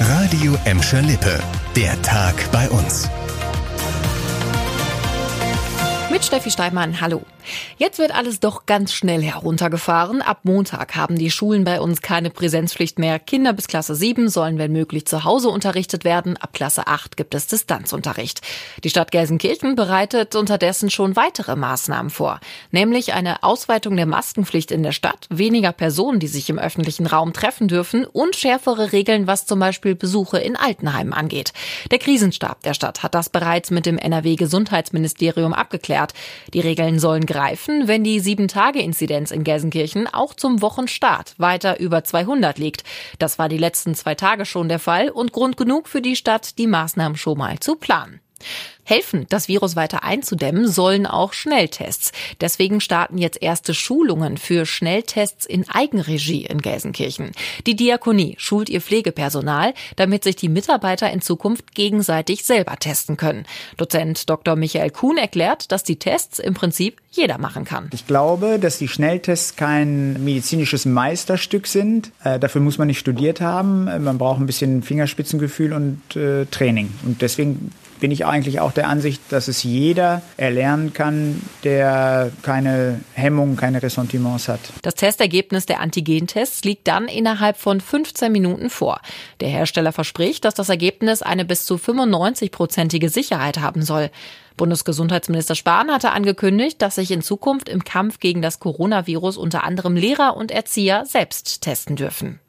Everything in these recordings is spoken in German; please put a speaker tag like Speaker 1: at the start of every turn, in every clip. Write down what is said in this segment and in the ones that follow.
Speaker 1: Radio Emscher Lippe. Der Tag bei uns.
Speaker 2: Mit Steffi Steinmann, hallo. Jetzt wird alles doch ganz schnell heruntergefahren. Ab Montag haben die Schulen bei uns keine Präsenzpflicht mehr. Kinder bis Klasse 7 sollen, wenn möglich, zu Hause unterrichtet werden. Ab Klasse 8 gibt es Distanzunterricht. Die Stadt Gelsenkirchen bereitet unterdessen schon weitere Maßnahmen vor. Nämlich eine Ausweitung der Maskenpflicht in der Stadt, weniger Personen, die sich im öffentlichen Raum treffen dürfen und schärfere Regeln, was zum Beispiel Besuche in Altenheimen angeht. Der Krisenstab der Stadt hat das bereits mit dem NRW-Gesundheitsministerium abgeklärt. Die Regeln sollen greifen, wenn die 7-Tage-Inzidenz in Gelsenkirchen auch zum Wochenstart weiter über 200 liegt. Das war die letzten zwei Tage schon der Fall und Grund genug für die Stadt, die Maßnahmen schon mal zu planen. Helfen, das Virus weiter einzudämmen, sollen auch Schnelltests. Deswegen starten jetzt erste Schulungen für Schnelltests in Eigenregie in Gelsenkirchen. Die Diakonie schult ihr Pflegepersonal, damit sich die Mitarbeiter in Zukunft gegenseitig selber testen können. Dozent Dr. Michael Kuhn erklärt, dass die Tests im Prinzip jeder machen kann.
Speaker 3: Ich glaube, dass die Schnelltests kein medizinisches Meisterstück sind. Äh, dafür muss man nicht studiert haben. Man braucht ein bisschen Fingerspitzengefühl und äh, Training. Und deswegen bin ich eigentlich auch der Ansicht, dass es jeder erlernen kann, der keine Hemmungen, keine Ressentiments hat.
Speaker 2: Das Testergebnis der Antigentests liegt dann innerhalb von 15 Minuten vor. Der Hersteller verspricht, dass das Ergebnis eine bis zu 95-prozentige Sicherheit haben soll. Bundesgesundheitsminister Spahn hatte angekündigt, dass sich in Zukunft im Kampf gegen das Coronavirus unter anderem Lehrer und Erzieher selbst testen dürfen.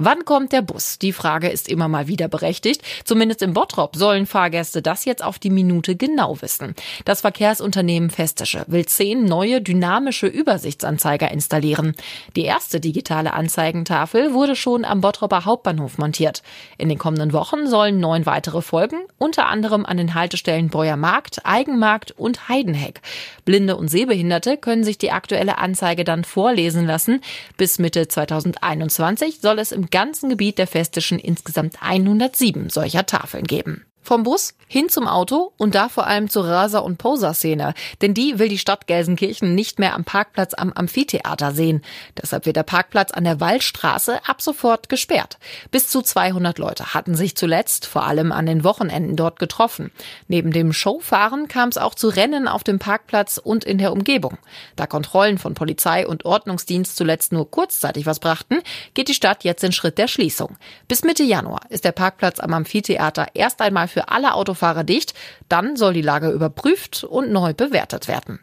Speaker 2: Wann kommt der Bus? Die Frage ist immer mal wieder berechtigt. Zumindest im Bottrop sollen Fahrgäste das jetzt auf die Minute genau wissen. Das Verkehrsunternehmen Festische will zehn neue dynamische Übersichtsanzeiger installieren. Die erste digitale Anzeigentafel wurde schon am Bottroper Hauptbahnhof montiert. In den kommenden Wochen sollen neun weitere folgen, unter anderem an den Haltestellen Beuer Markt, Eigenmarkt und Heidenheck. Blinde und Sehbehinderte können sich die aktuelle Anzeige dann vorlesen lassen. Bis Mitte 2021 soll es im ganzen Gebiet der Festischen insgesamt 107 solcher Tafeln geben. Vom Bus hin zum Auto und da vor allem zur Raser- und Poser-Szene. Denn die will die Stadt Gelsenkirchen nicht mehr am Parkplatz am Amphitheater sehen. Deshalb wird der Parkplatz an der Waldstraße ab sofort gesperrt. Bis zu 200 Leute hatten sich zuletzt vor allem an den Wochenenden dort getroffen. Neben dem Showfahren kam es auch zu Rennen auf dem Parkplatz und in der Umgebung. Da Kontrollen von Polizei und Ordnungsdienst zuletzt nur kurzzeitig was brachten, geht die Stadt jetzt den Schritt der Schließung. Bis Mitte Januar ist der Parkplatz am Amphitheater erst einmal für alle Autofahrer dicht. Dann soll die Lage überprüft und neu bewertet werden.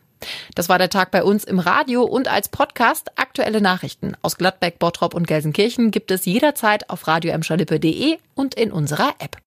Speaker 2: Das war der Tag bei uns im Radio und als Podcast. Aktuelle Nachrichten aus Gladbeck, Bottrop und Gelsenkirchen gibt es jederzeit auf radioemschalippe.de und in unserer App.